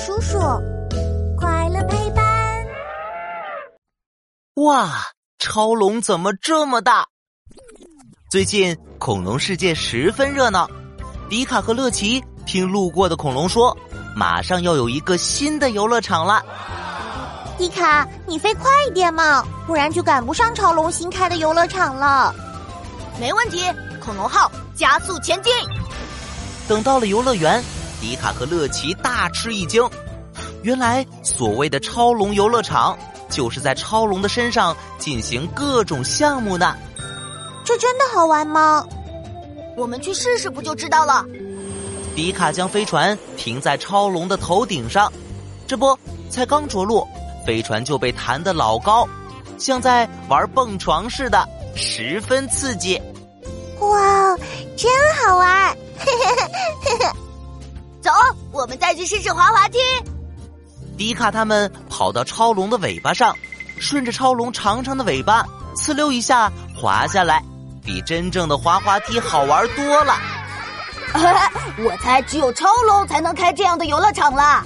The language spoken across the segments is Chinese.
叔叔，快乐陪伴。哇，超龙怎么这么大？最近恐龙世界十分热闹，迪卡和乐奇听路过的恐龙说，马上要有一个新的游乐场了。迪卡，你飞快一点嘛，不然就赶不上超龙新开的游乐场了。没问题，恐龙号加速前进。等到了游乐园，迪卡和乐奇大吃一惊，原来所谓的超龙游乐场就是在超龙的身上进行各种项目呢。这真的好玩吗？我们去试试不就知道了。迪卡将飞船停在超龙的头顶上，这不才刚着陆。飞船就被弹得老高，像在玩蹦床似的，十分刺激。哇，们再去试试滑滑梯。迪卡他们跑到超龙的尾巴上，顺着超龙长长的尾巴，呲溜一下滑下来，比真正的滑滑梯好玩多了。我猜只有超龙才能开这样的游乐场了。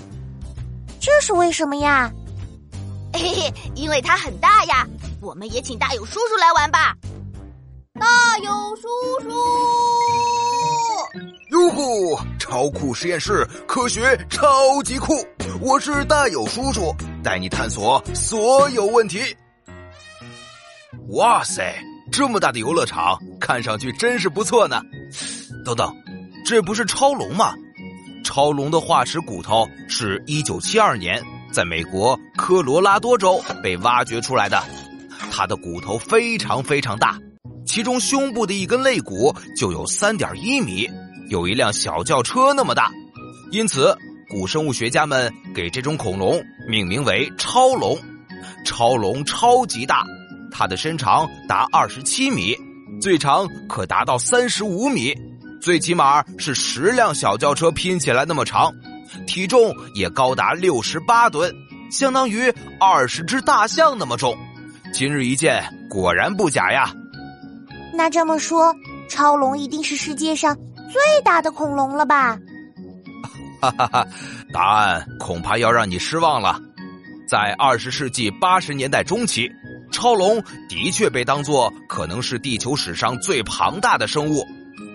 这是为什么呀？嘿嘿，因为它很大呀！我们也请大勇叔叔来玩吧。大勇叔叔！超酷实验室，科学超级酷！我是大友叔叔，带你探索所有问题。哇塞，这么大的游乐场，看上去真是不错呢。等等，这不是超龙吗？超龙的化石骨头是一九七二年。在美国科罗拉多州被挖掘出来的，它的骨头非常非常大，其中胸部的一根肋骨就有三点一米，有一辆小轿车那么大，因此古生物学家们给这种恐龙命名为超龙。超龙超级大，它的身长达二十七米，最长可达到三十五米，最起码是十辆小轿车拼起来那么长。体重也高达六十八吨，相当于二十只大象那么重。今日一见，果然不假呀。那这么说，超龙一定是世界上最大的恐龙了吧？哈哈哈，答案恐怕要让你失望了。在二十世纪八十年代中期，超龙的确被当作可能是地球史上最庞大的生物。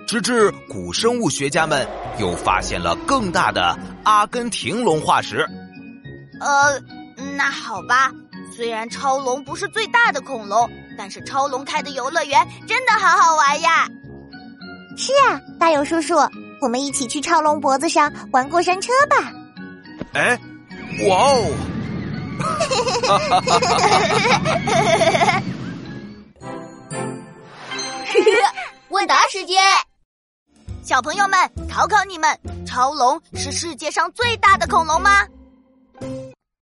直至古生物学家们又发现了更大的阿根廷龙化石。呃，那好吧，虽然超龙不是最大的恐龙，但是超龙开的游乐园真的好好玩呀！是啊，大勇叔叔，我们一起去超龙脖子上玩过山车吧！哎，哇哦！哈哈哈哈哈哈！问答时间。小朋友们，考考你们：超龙是世界上最大的恐龙吗？